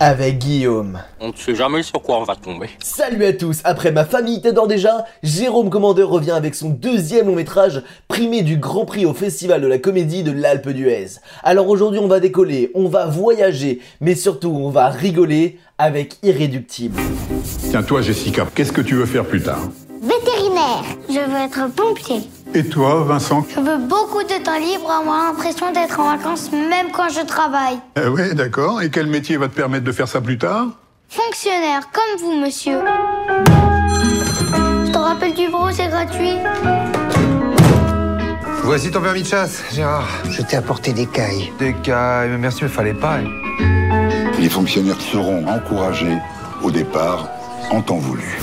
avec Guillaume. On ne sait jamais sur quoi on va tomber. Salut à tous, après ma famille t'adore déjà, Jérôme Commandeur revient avec son deuxième long métrage, primé du Grand Prix au Festival de la Comédie de l'Alpe d'Huez. Alors aujourd'hui on va décoller, on va voyager, mais surtout on va rigoler avec Irréductible. Tiens, toi, Jessica, qu'est-ce que tu veux faire plus tard? Vétérinaire. Je veux être pompier. Et toi, Vincent Je veux beaucoup de temps libre, avoir l'impression d'être en vacances même quand je travaille. Eh ouais, d'accord. Et quel métier va te permettre de faire ça plus tard Fonctionnaire, comme vous, monsieur. Je te rappelle du bureau, c'est gratuit. Voici ton permis de chasse, Gérard. Je t'ai apporté des cailles. Des cailles, mais merci, mais fallait pas. Les fonctionnaires seront encouragés au départ en temps voulu.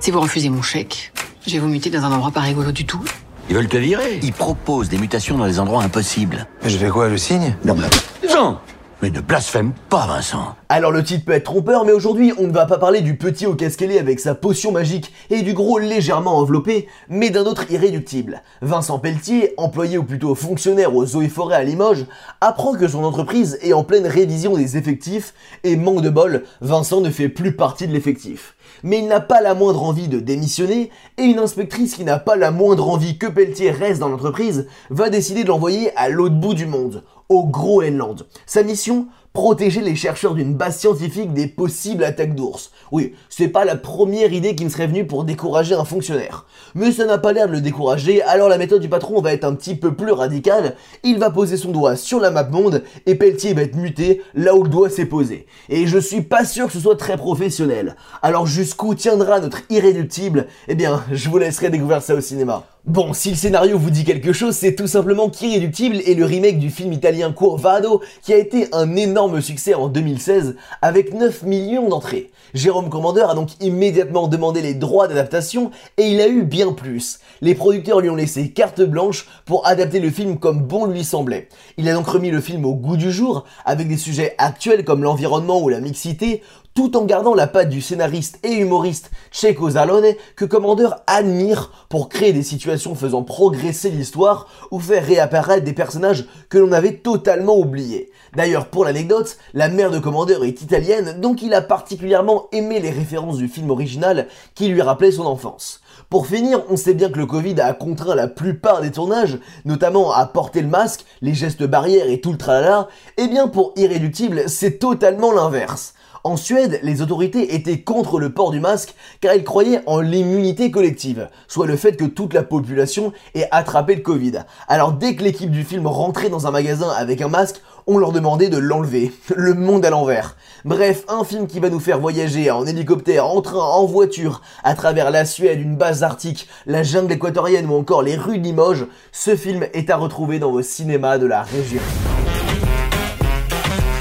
Si vous refusez mon chèque, je vais vous muter dans un endroit pas rigolo du tout. Ils veulent te virer. Ils proposent des mutations dans des endroits impossibles. Mais je fais quoi, je signe? Non, mais... Jean Mais ne blasphème pas, Vincent. Alors le titre peut être trompeur, mais aujourd'hui on ne va pas parler du petit au casquelé avec sa potion magique et du gros légèrement enveloppé, mais d'un autre irréductible. Vincent Pelletier, employé ou plutôt fonctionnaire aux eaux et forêts à Limoges, apprend que son entreprise est en pleine révision des effectifs et manque de bol, Vincent ne fait plus partie de l'effectif. Mais il n'a pas la moindre envie de démissionner et une inspectrice qui n'a pas la moindre envie que Pelletier reste dans l'entreprise va décider de l'envoyer à l'autre bout du monde, au Groenland. Sa mission protéger les chercheurs d'une base scientifique des possibles attaques d'ours. Oui, c'est pas la première idée qui me serait venue pour décourager un fonctionnaire. Mais ça n'a pas l'air de le décourager, alors la méthode du patron va être un petit peu plus radicale. Il va poser son doigt sur la map monde et Pelletier va être muté là où le doigt s'est posé. Et je suis pas sûr que ce soit très professionnel. Alors jusqu'où tiendra notre irréductible? Eh bien, je vous laisserai découvrir ça au cinéma. Bon, si le scénario vous dit quelque chose, c'est tout simplement qu'Irréductible est le remake du film italien Curvado qui a été un énorme succès en 2016 avec 9 millions d'entrées. Jérôme Commandeur a donc immédiatement demandé les droits d'adaptation et il a eu bien plus. Les producteurs lui ont laissé carte blanche pour adapter le film comme bon lui semblait. Il a donc remis le film au goût du jour avec des sujets actuels comme l'environnement ou la mixité tout en gardant la patte du scénariste et humoriste Checo Zalone que Commander admire pour créer des situations faisant progresser l'histoire ou faire réapparaître des personnages que l'on avait totalement oubliés. D'ailleurs, pour l'anecdote, la mère de Commander est italienne, donc il a particulièrement aimé les références du film original qui lui rappelaient son enfance. Pour finir, on sait bien que le Covid a contraint la plupart des tournages, notamment à porter le masque, les gestes barrières et tout le tralala, et bien pour Irréductible, c'est totalement l'inverse. En Suède, les autorités étaient contre le port du masque car ils croyaient en l'immunité collective, soit le fait que toute la population ait attrapé le Covid. Alors dès que l'équipe du film rentrait dans un magasin avec un masque, on leur demandait de l'enlever. Le monde à l'envers. Bref, un film qui va nous faire voyager en hélicoptère, en train, en voiture, à travers la Suède, une base arctique, la jungle équatorienne ou encore les rues de Limoges, ce film est à retrouver dans vos cinémas de la région.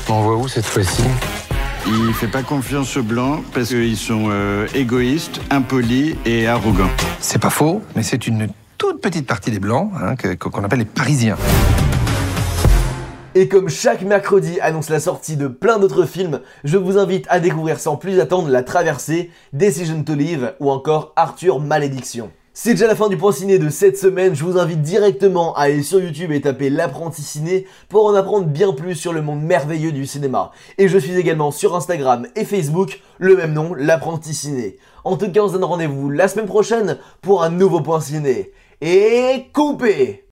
On voit où cette fois-ci? Il fait pas confiance aux blancs parce qu'ils sont euh, égoïstes, impolis et arrogants. C'est pas faux, mais c'est une toute petite partie des blancs hein, qu'on appelle les Parisiens. Et comme chaque mercredi annonce la sortie de plein d'autres films, je vous invite à découvrir sans plus attendre La Traversée, Decision to Live ou encore Arthur Malédiction. C'est déjà la fin du point ciné de cette semaine, je vous invite directement à aller sur YouTube et taper l'apprenti ciné pour en apprendre bien plus sur le monde merveilleux du cinéma. Et je suis également sur Instagram et Facebook, le même nom, l'apprenti ciné. En tout cas, on se donne rendez-vous la semaine prochaine pour un nouveau point ciné. Et coupé